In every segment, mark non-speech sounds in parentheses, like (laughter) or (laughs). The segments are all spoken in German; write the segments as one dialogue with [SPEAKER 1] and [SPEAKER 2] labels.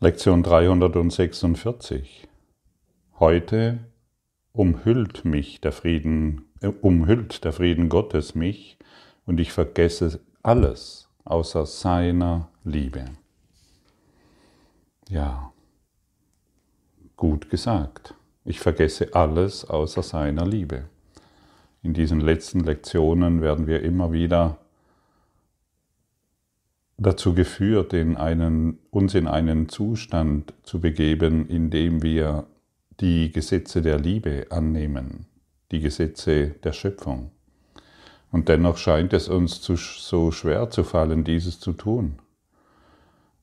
[SPEAKER 1] Lektion 346. Heute umhüllt mich der Frieden, äh, umhüllt der Frieden Gottes mich und ich vergesse alles außer seiner Liebe. Ja, gut gesagt. Ich vergesse alles außer seiner Liebe. In diesen letzten Lektionen werden wir immer wieder dazu geführt, in einen, uns in einen Zustand zu begeben, in dem wir die Gesetze der Liebe annehmen, die Gesetze der Schöpfung. Und dennoch scheint es uns zu, so schwer zu fallen, dieses zu tun.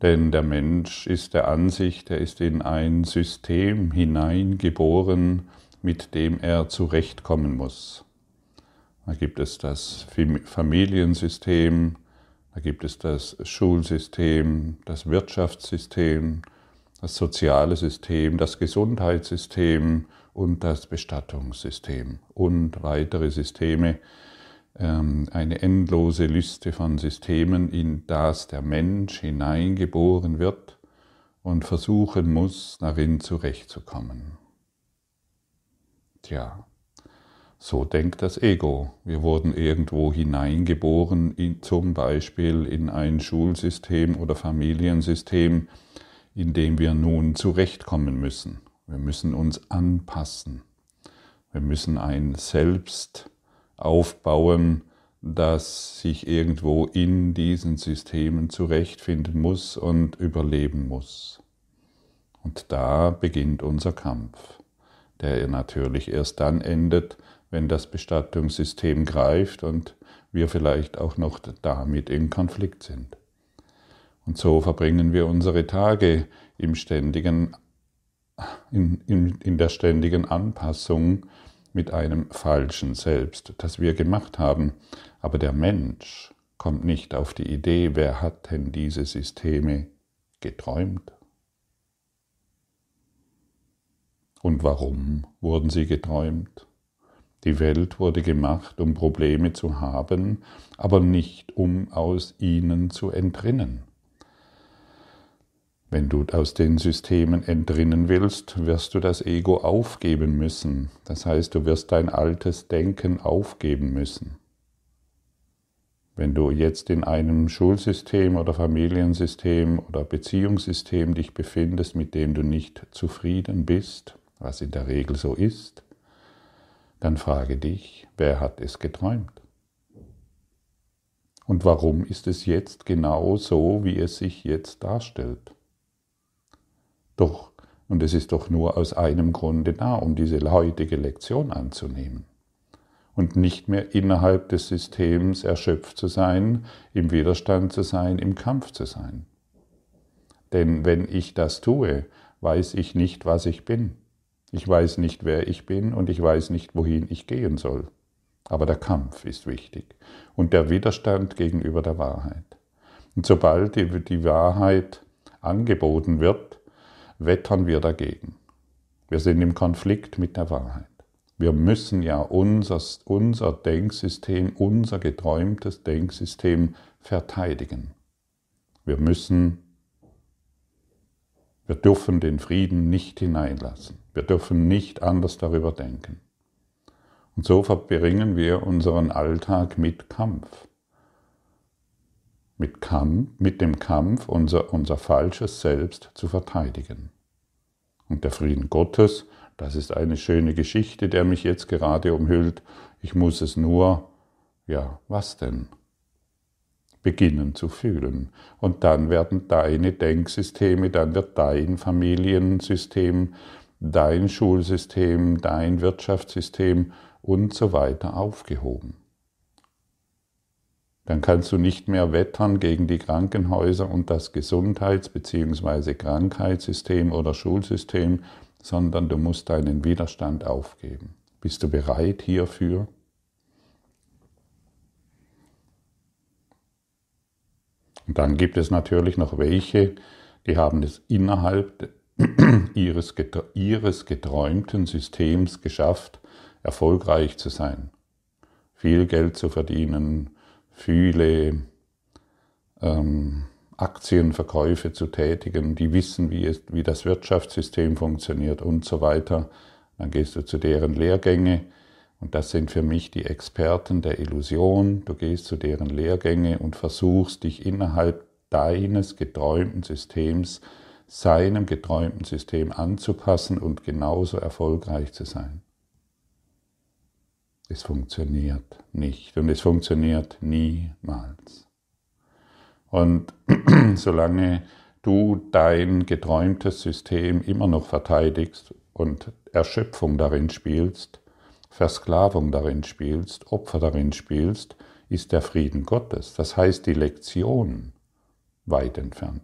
[SPEAKER 1] Denn der Mensch ist der Ansicht, er ist in ein System hineingeboren, mit dem er zurechtkommen muss. Da gibt es das Familiensystem, da gibt es das Schulsystem, das Wirtschaftssystem, das soziale System, das Gesundheitssystem und das Bestattungssystem und weitere Systeme, ähm, eine endlose Liste von Systemen, in das der Mensch hineingeboren wird und versuchen muss, darin zurechtzukommen. Tja, so denkt das Ego. Wir wurden irgendwo hineingeboren, in, zum Beispiel in ein Schulsystem oder Familiensystem, in dem wir nun zurechtkommen müssen. Wir müssen uns anpassen. Wir müssen ein Selbst aufbauen, das sich irgendwo in diesen Systemen zurechtfinden muss und überleben muss. Und da beginnt unser Kampf, der natürlich erst dann endet, wenn das Bestattungssystem greift und wir vielleicht auch noch damit in Konflikt sind. Und so verbringen wir unsere Tage im ständigen, in, in, in der ständigen Anpassung mit einem falschen Selbst, das wir gemacht haben. Aber der Mensch kommt nicht auf die Idee, wer hat denn diese Systeme geträumt? Und warum wurden sie geträumt? Die Welt wurde gemacht, um Probleme zu haben, aber nicht um aus ihnen zu entrinnen. Wenn du aus den Systemen entrinnen willst, wirst du das Ego aufgeben müssen. Das heißt, du wirst dein altes Denken aufgeben müssen. Wenn du jetzt in einem Schulsystem oder Familiensystem oder Beziehungssystem dich befindest, mit dem du nicht zufrieden bist, was in der Regel so ist, dann frage dich, wer hat es geträumt? Und warum ist es jetzt genau so, wie es sich jetzt darstellt? Doch, und es ist doch nur aus einem Grunde da, um diese heutige Lektion anzunehmen. Und nicht mehr innerhalb des Systems erschöpft zu sein, im Widerstand zu sein, im Kampf zu sein. Denn wenn ich das tue, weiß ich nicht, was ich bin. Ich weiß nicht, wer ich bin und ich weiß nicht, wohin ich gehen soll. Aber der Kampf ist wichtig und der Widerstand gegenüber der Wahrheit. Und sobald die, Wahrheit angeboten wird, wettern wir dagegen. Wir sind im Konflikt mit der Wahrheit. Wir müssen ja unser, unser Denksystem, unser geträumtes Denksystem verteidigen. Wir müssen, wir dürfen den Frieden nicht hineinlassen. Wir dürfen nicht anders darüber denken. Und so verbringen wir unseren Alltag mit Kampf. Mit, Kampf, mit dem Kampf, unser, unser falsches Selbst zu verteidigen. Und der Frieden Gottes, das ist eine schöne Geschichte, der mich jetzt gerade umhüllt. Ich muss es nur, ja, was denn? Beginnen zu fühlen. Und dann werden deine Denksysteme, dann wird dein Familiensystem dein Schulsystem, dein Wirtschaftssystem und so weiter aufgehoben. Dann kannst du nicht mehr wettern gegen die Krankenhäuser und das Gesundheits- bzw. Krankheitssystem oder Schulsystem, sondern du musst deinen Widerstand aufgeben. Bist du bereit hierfür? Und dann gibt es natürlich noch welche, die haben es innerhalb (clears throat) ihres, ihres geträumten Systems geschafft, erfolgreich zu sein, viel Geld zu verdienen, viele ähm, Aktienverkäufe zu tätigen, die wissen, wie, es, wie das Wirtschaftssystem funktioniert und so weiter. Dann gehst du zu deren Lehrgänge und das sind für mich die Experten der Illusion. Du gehst zu deren Lehrgänge und versuchst dich innerhalb deines geträumten Systems, seinem geträumten System anzupassen und genauso erfolgreich zu sein. Es funktioniert nicht und es funktioniert niemals. Und (clears throat) solange du dein geträumtes System immer noch verteidigst und Erschöpfung darin spielst, Versklavung darin spielst, Opfer darin spielst, ist der Frieden Gottes. Das heißt, die Lektion weit entfernt.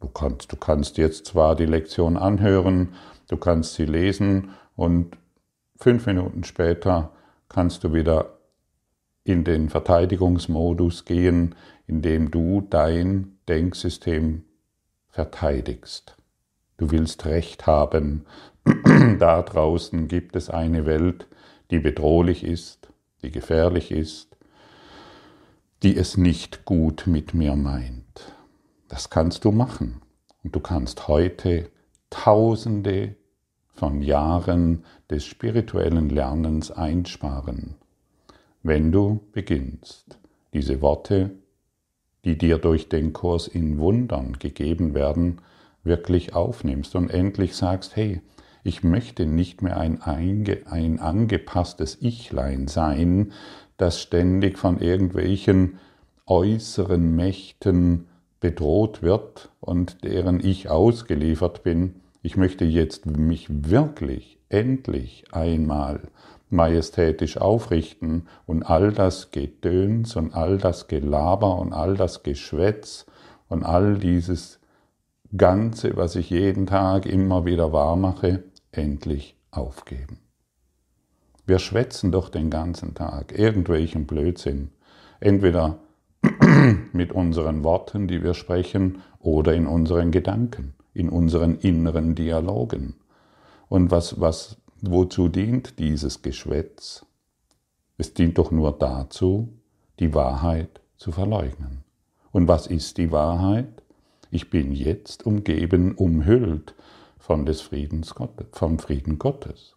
[SPEAKER 1] Du kannst, du kannst jetzt zwar die Lektion anhören, du kannst sie lesen und fünf Minuten später kannst du wieder in den Verteidigungsmodus gehen, indem du dein Denksystem verteidigst. Du willst Recht haben. Da draußen gibt es eine Welt, die bedrohlich ist, die gefährlich ist, die es nicht gut mit mir meint. Das kannst du machen. Und du kannst heute Tausende von Jahren des spirituellen Lernens einsparen, wenn du beginnst, diese Worte, die dir durch den Kurs in Wundern gegeben werden, wirklich aufnimmst und endlich sagst, hey, ich möchte nicht mehr ein, ein angepasstes Ichlein sein, das ständig von irgendwelchen äußeren Mächten bedroht wird und deren ich ausgeliefert bin. Ich möchte jetzt mich wirklich endlich einmal majestätisch aufrichten und all das Gedöns und all das Gelaber und all das Geschwätz und all dieses Ganze, was ich jeden Tag immer wieder wahrmache, endlich aufgeben. Wir schwätzen doch den ganzen Tag irgendwelchen Blödsinn, entweder (clears throat) mit unseren Worten, die wir sprechen, oder in unseren Gedanken, in unseren inneren Dialogen. Und was, was, wozu dient dieses Geschwätz? Es dient doch nur dazu, die Wahrheit zu verleugnen. Und was ist die Wahrheit? Ich bin jetzt umgeben, umhüllt von des Friedens Gottes, vom Frieden Gottes.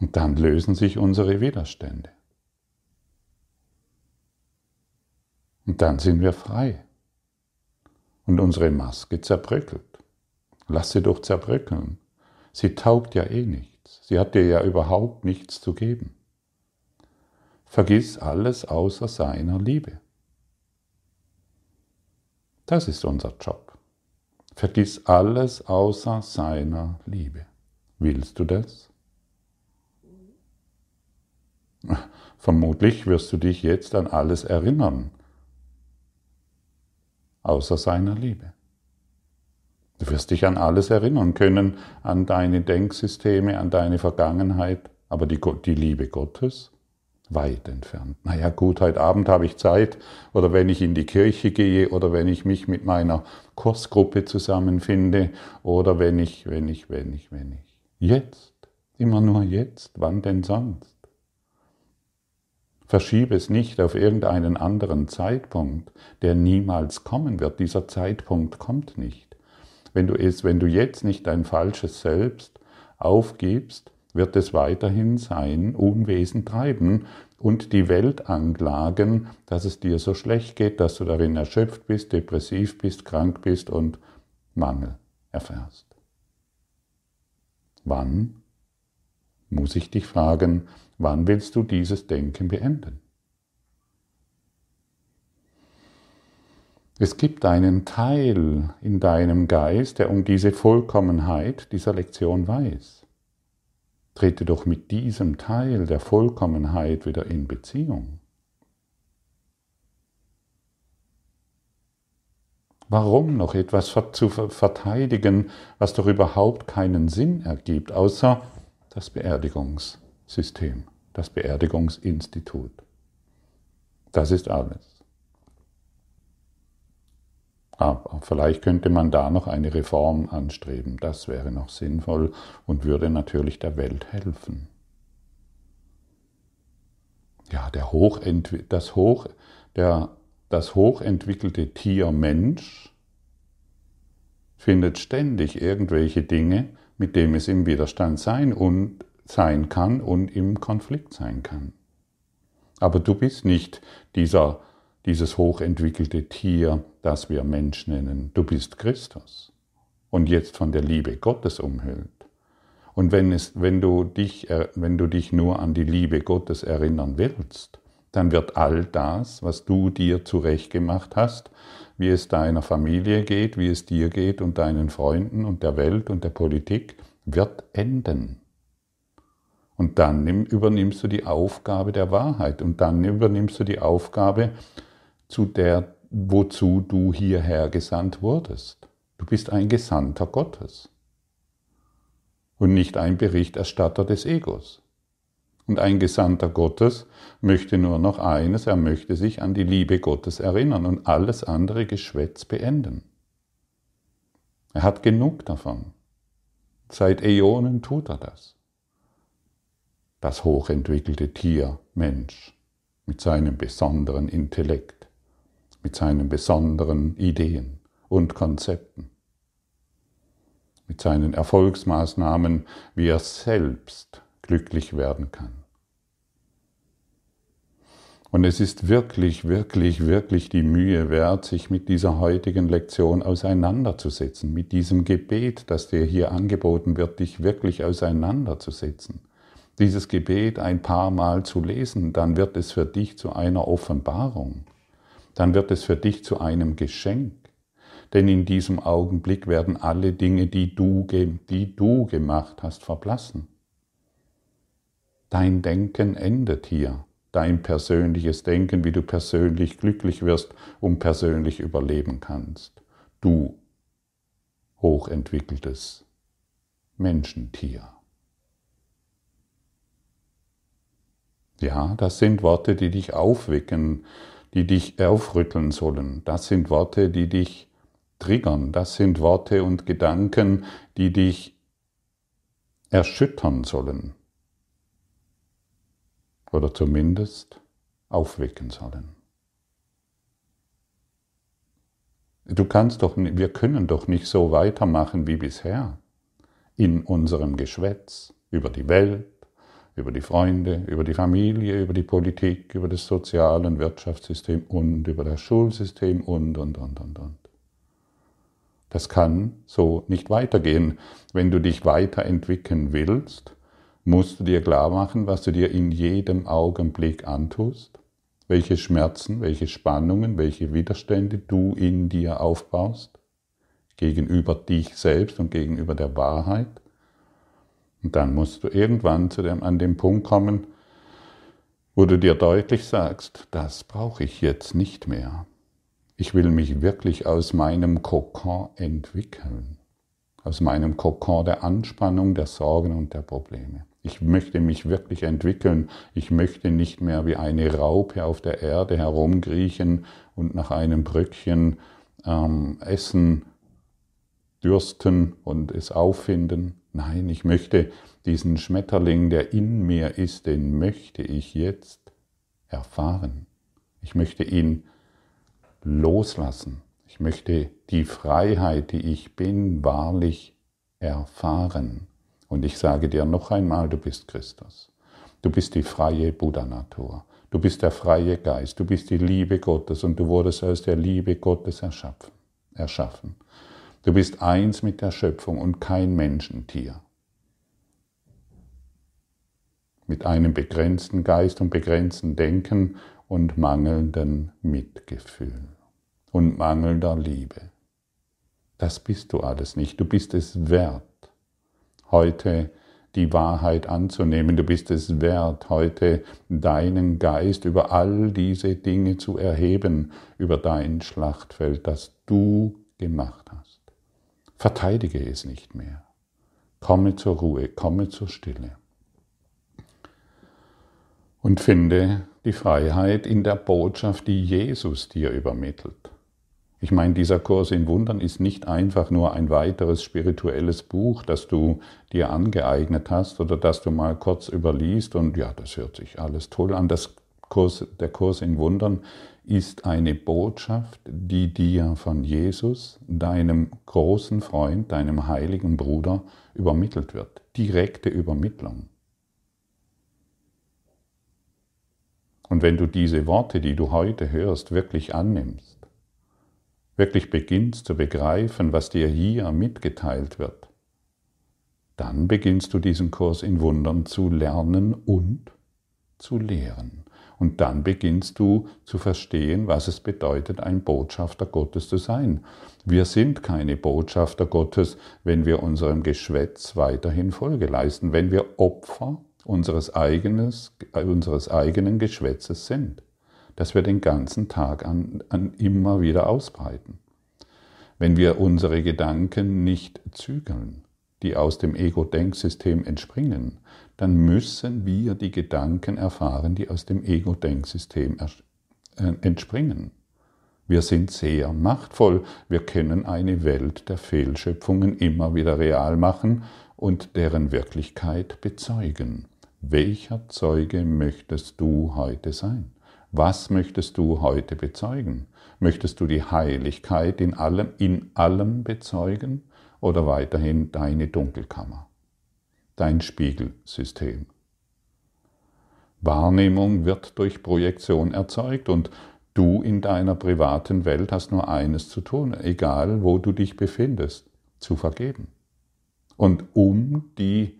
[SPEAKER 1] Und dann lösen sich unsere Widerstände. Und dann sind wir frei. Und unsere Maske zerbröckelt. Lass sie doch zerbröckeln. Sie taugt ja eh nichts. Sie hat dir ja überhaupt nichts zu geben. Vergiss alles außer seiner Liebe. Das ist unser Job. Vergiss alles außer seiner Liebe. Willst du das? (laughs) Vermutlich wirst du dich jetzt an alles erinnern, außer seiner Liebe. Du wirst dich an alles erinnern können, an deine Denksysteme, an deine Vergangenheit, aber die, die Liebe Gottes, weit entfernt. Naja gut, heute Abend habe ich Zeit oder wenn ich in die Kirche gehe oder wenn ich mich mit meiner Kursgruppe zusammenfinde oder wenn ich, wenn ich, wenn ich, wenn ich. Jetzt, immer nur jetzt, wann denn sonst? Verschiebe es nicht auf irgendeinen anderen Zeitpunkt, der niemals kommen wird. Dieser Zeitpunkt kommt nicht. Wenn du es, wenn du jetzt nicht dein falsches Selbst aufgibst, wird es weiterhin sein Unwesen treiben und die Welt anklagen, dass es dir so schlecht geht, dass du darin erschöpft bist, depressiv bist, krank bist und Mangel erfährst. Wann, muss ich dich fragen, wann willst du dieses Denken beenden? Es gibt einen Teil in deinem Geist, der um diese Vollkommenheit dieser Lektion weiß. Trete doch mit diesem Teil der Vollkommenheit wieder in Beziehung. Warum noch etwas zu verteidigen, was doch überhaupt keinen Sinn ergibt, außer das Beerdigungssystem, das Beerdigungsinstitut. Das ist alles. Aber vielleicht könnte man da noch eine Reform anstreben. Das wäre noch sinnvoll und würde natürlich der Welt helfen. Ja, der Hochentwi das, Hoch, der, das hochentwickelte Tier Mensch findet ständig irgendwelche Dinge, mit denen es im Widerstand sein und sein kann und im Konflikt sein kann. Aber du bist nicht dieser, dieses hochentwickelte Tier, das wir Mensch nennen. Du bist Christus und jetzt von der Liebe Gottes umhüllt. Und wenn, es, wenn, du dich, äh, wenn du dich nur an die Liebe Gottes erinnern willst, dann wird all das, was du dir zurechtgemacht hast, wie es deiner Familie geht, wie es dir geht und deinen Freunden und der Welt und der Politik, wird enden. Und dann übernimmst du die Aufgabe der Wahrheit und dann übernimmst du die Aufgabe, zu der, wozu du hierher gesandt wurdest. Du bist ein Gesandter Gottes und nicht ein Berichterstatter des Egos. Und ein Gesandter Gottes möchte nur noch eines, er möchte sich an die Liebe Gottes erinnern und alles andere Geschwätz beenden. Er hat genug davon. Seit Äonen tut er das. Das hochentwickelte Tier, Mensch, mit seinem besonderen Intellekt, mit seinen besonderen Ideen und Konzepten, mit seinen Erfolgsmaßnahmen, wie er selbst glücklich werden kann. Und es ist wirklich, wirklich, wirklich die Mühe wert, sich mit dieser heutigen Lektion auseinanderzusetzen, mit diesem Gebet, das dir hier angeboten wird, dich wirklich auseinanderzusetzen. Dieses Gebet ein paar Mal zu lesen, dann wird es für dich zu einer Offenbarung. Dann wird es für dich zu einem Geschenk. Denn in diesem Augenblick werden alle Dinge, die du, die du gemacht hast, verblassen. Dein Denken endet hier, dein persönliches Denken, wie du persönlich glücklich wirst und persönlich überleben kannst. Du hochentwickeltes Menschentier. Ja, das sind Worte, die dich aufwecken, die dich aufrütteln sollen. Das sind Worte, die dich triggern. Das sind Worte und Gedanken, die dich erschüttern sollen oder zumindest aufwecken sollen. Du kannst doch, wir können doch nicht so weitermachen wie bisher in unserem Geschwätz über die Welt, über die Freunde, über die Familie, über die Politik, über das Sozial- und Wirtschaftssystem und über das Schulsystem und, und, und, und, und. Das kann so nicht weitergehen. Wenn du dich weiterentwickeln willst, musst du dir klar machen, was du dir in jedem Augenblick antust, welche Schmerzen, welche Spannungen, welche Widerstände du in dir aufbaust, gegenüber dich selbst und gegenüber der Wahrheit. Und dann musst du irgendwann zu dem, an den Punkt kommen, wo du dir deutlich sagst, das brauche ich jetzt nicht mehr. Ich will mich wirklich aus meinem Kokon entwickeln, aus meinem Kokon der Anspannung, der Sorgen und der Probleme. Ich möchte mich wirklich entwickeln. Ich möchte nicht mehr wie eine Raupe auf der Erde herumkriechen und nach einem Bröckchen ähm, essen, dürsten und es auffinden. Nein, ich möchte diesen Schmetterling, der in mir ist, den möchte ich jetzt erfahren. Ich möchte ihn loslassen. Ich möchte die Freiheit, die ich bin, wahrlich erfahren. Und ich sage dir noch einmal, du bist Christus. Du bist die freie Buddha-Natur. Du bist der freie Geist. Du bist die Liebe Gottes und du wurdest aus der Liebe Gottes erschaffen. Du bist eins mit der Schöpfung und kein Menschentier. Mit einem begrenzten Geist und begrenzten Denken und mangelndem Mitgefühl und mangelnder Liebe. Das bist du alles nicht. Du bist es wert heute die Wahrheit anzunehmen. Du bist es wert, heute deinen Geist über all diese Dinge zu erheben, über dein Schlachtfeld, das du gemacht hast. Verteidige es nicht mehr. Komme zur Ruhe, komme zur Stille. Und finde die Freiheit in der Botschaft, die Jesus dir übermittelt. Ich meine, dieser Kurs in Wundern ist nicht einfach nur ein weiteres spirituelles Buch, das du dir angeeignet hast oder das du mal kurz überliest und ja, das hört sich alles toll an. Das Kurs, der Kurs in Wundern ist eine Botschaft, die dir von Jesus, deinem großen Freund, deinem heiligen Bruder übermittelt wird. Direkte Übermittlung. Und wenn du diese Worte, die du heute hörst, wirklich annimmst, wirklich beginnst zu begreifen, was dir hier mitgeteilt wird, dann beginnst du diesen Kurs in Wundern zu lernen und zu lehren. Und dann beginnst du zu verstehen, was es bedeutet, ein Botschafter Gottes zu sein. Wir sind keine Botschafter Gottes, wenn wir unserem Geschwätz weiterhin Folge leisten, wenn wir Opfer unseres, eigenes, unseres eigenen Geschwätzes sind, das wir den ganzen Tag an, an immer wieder ausbreiten. Wenn wir unsere Gedanken nicht zügeln, die aus dem Ego-Denksystem entspringen, dann müssen wir die Gedanken erfahren, die aus dem Ego-Denksystem äh, entspringen. Wir sind sehr machtvoll. Wir können eine Welt der Fehlschöpfungen immer wieder real machen und deren Wirklichkeit bezeugen. Welcher Zeuge möchtest du heute sein? Was möchtest du heute bezeugen? Möchtest du die Heiligkeit in allem, in allem bezeugen oder weiterhin deine Dunkelkammer? Dein Spiegelsystem. Wahrnehmung wird durch Projektion erzeugt und du in deiner privaten Welt hast nur eines zu tun, egal wo du dich befindest, zu vergeben. Und um die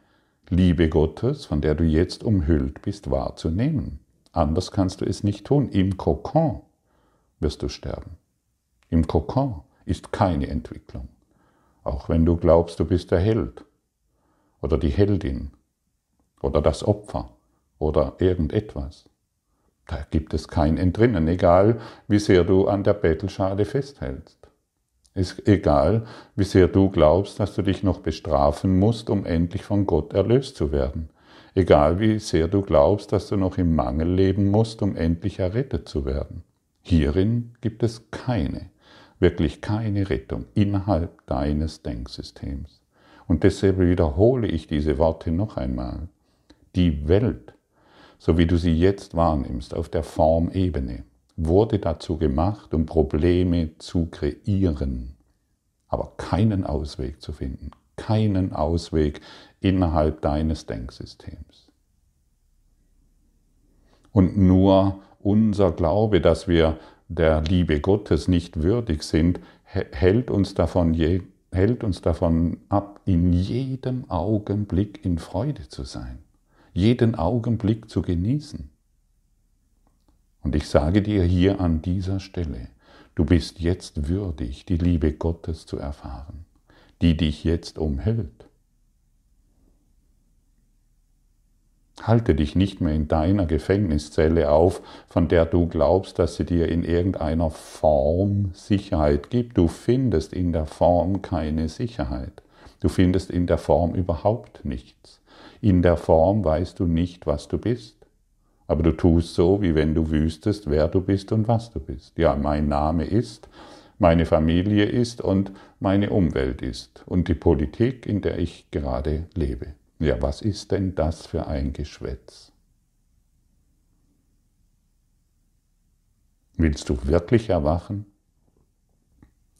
[SPEAKER 1] Liebe Gottes, von der du jetzt umhüllt bist, wahrzunehmen. Anders kannst du es nicht tun. Im Kokon wirst du sterben. Im Kokon ist keine Entwicklung. Auch wenn du glaubst, du bist der Held oder die Heldin oder das Opfer oder irgendetwas. Da gibt es kein Entrinnen, egal wie sehr du an der Bettelschale festhältst. Ist egal, wie sehr du glaubst, dass du dich noch bestrafen musst, um endlich von Gott erlöst zu werden. Egal wie sehr du glaubst, dass du noch im Mangel leben musst, um endlich errettet zu werden. Hierin gibt es keine, wirklich keine Rettung innerhalb deines Denksystems. Und deshalb wiederhole ich diese Worte noch einmal. Die Welt, so wie du sie jetzt wahrnimmst, auf der Formebene, wurde dazu gemacht, um Probleme zu kreieren, aber keinen Ausweg zu finden, keinen Ausweg innerhalb deines Denksystems. Und nur unser Glaube, dass wir der Liebe Gottes nicht würdig sind, hält uns davon hält uns davon ab, in jedem Augenblick in Freude zu sein, jeden Augenblick zu genießen. Und ich sage dir hier an dieser Stelle, du bist jetzt würdig, die Liebe Gottes zu erfahren, die dich jetzt umhüllt. Halte dich nicht mehr in deiner Gefängniszelle auf, von der du glaubst, dass sie dir in irgendeiner Form Sicherheit gibt. Du findest in der Form keine Sicherheit. Du findest in der Form überhaupt nichts. In der Form weißt du nicht, was du bist. Aber du tust so, wie wenn du wüsstest, wer du bist und was du bist. Ja, mein Name ist, meine Familie ist und meine Umwelt ist und die Politik, in der ich gerade lebe. Ja, was ist denn das für ein Geschwätz? Willst du wirklich erwachen?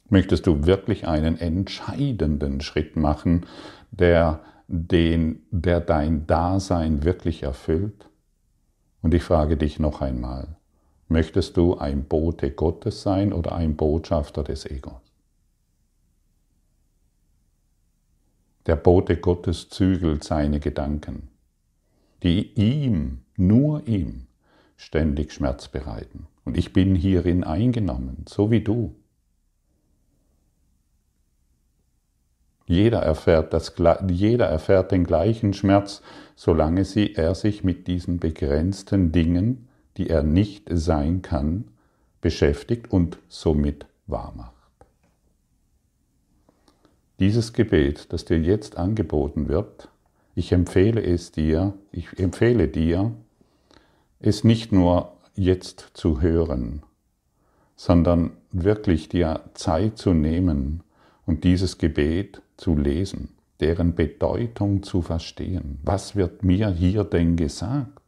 [SPEAKER 1] Möchtest du wirklich einen entscheidenden Schritt machen, der, den, der dein Dasein wirklich erfüllt? Und ich frage dich noch einmal, möchtest du ein Bote Gottes sein oder ein Botschafter des Egos? Der Bote Gottes zügelt seine Gedanken, die ihm, nur ihm, ständig Schmerz bereiten. Und ich bin hierin eingenommen, so wie du. Jeder erfährt, das, jeder erfährt den gleichen Schmerz, solange sie, er sich mit diesen begrenzten Dingen, die er nicht sein kann, beschäftigt und somit wahrmacht. Dieses Gebet, das dir jetzt angeboten wird, ich empfehle es dir, ich empfehle dir, es nicht nur jetzt zu hören, sondern wirklich dir Zeit zu nehmen und dieses Gebet zu lesen, deren Bedeutung zu verstehen. Was wird mir hier denn gesagt?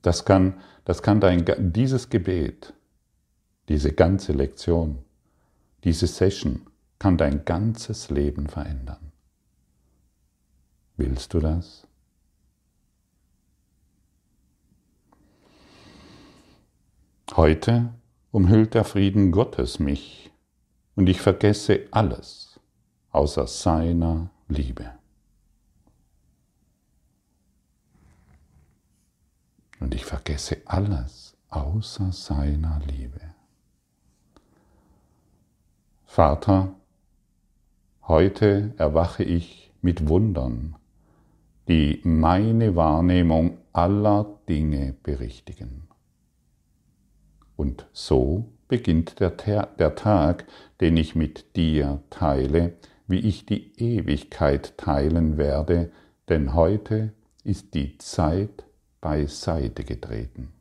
[SPEAKER 1] Das kann, das kann dein, dieses Gebet, diese ganze Lektion, diese Session kann dein ganzes Leben verändern. Willst du das? Heute umhüllt der Frieden Gottes mich und ich vergesse alles außer seiner Liebe. Und ich vergesse alles außer seiner Liebe. Vater, heute erwache ich mit Wundern, die meine Wahrnehmung aller Dinge berichtigen. Und so beginnt der, der, Tag, den ich mit dir teile, wie ich die Ewigkeit teilen werde, denn heute ist die Zeit beiseite getreten.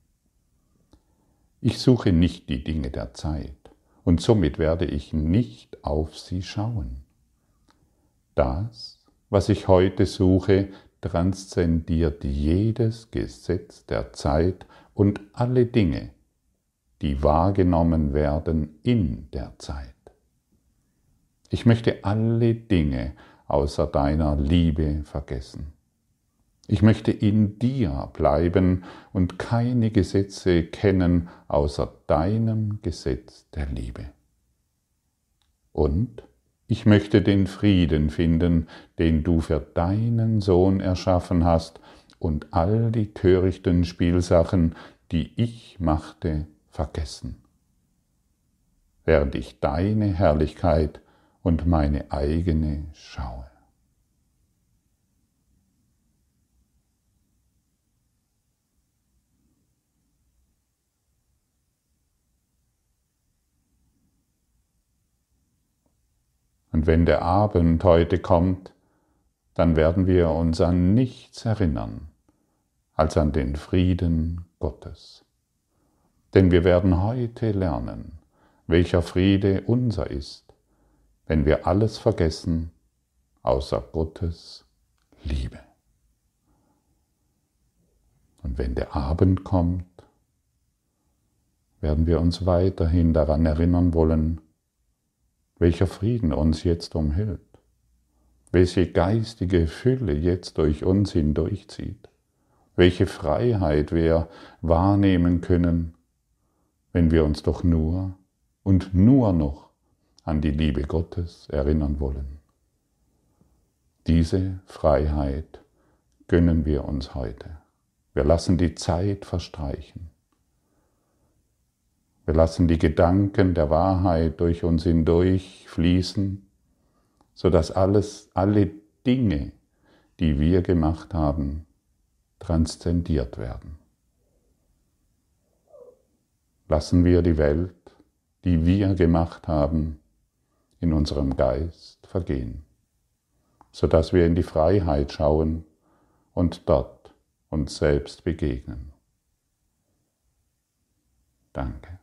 [SPEAKER 1] Ich suche nicht die Dinge der Zeit und somit werde ich nicht auf sie schauen. Das, was ich heute suche, transzendiert jedes Gesetz der Zeit und alle Dinge, die wahrgenommen werden in der Zeit. Ich möchte alle Dinge außer deiner Liebe vergessen. Ich möchte in dir bleiben und keine Gesetze kennen außer deinem Gesetz der Liebe. Und ich möchte den Frieden finden, den du für deinen Sohn erschaffen hast, und all die törichten Spielsachen, die ich machte, vergessen, während ich deine Herrlichkeit und meine eigene schaue. Und wenn der Abend heute kommt, dann werden wir uns an nichts erinnern als an den Frieden Gottes. Denn wir werden heute lernen, welcher Friede unser ist, wenn wir alles vergessen außer Gottes Liebe. Und wenn der Abend kommt, werden wir uns weiterhin daran erinnern wollen, welcher Frieden uns jetzt umhüllt, welche geistige Fülle jetzt durch uns hindurchzieht, welche Freiheit wir wahrnehmen können, wenn wir uns doch nur und nur noch an die Liebe Gottes erinnern wollen. Diese Freiheit gönnen wir uns heute. Wir lassen die Zeit verstreichen. Wir lassen die Gedanken der Wahrheit durch uns hindurch fließen, sodass alles, alle Dinge, die wir gemacht haben, transzendiert werden. Lassen wir die Welt, die wir gemacht haben, in unserem Geist vergehen, sodass wir in die Freiheit schauen und dort uns selbst begegnen. Danke.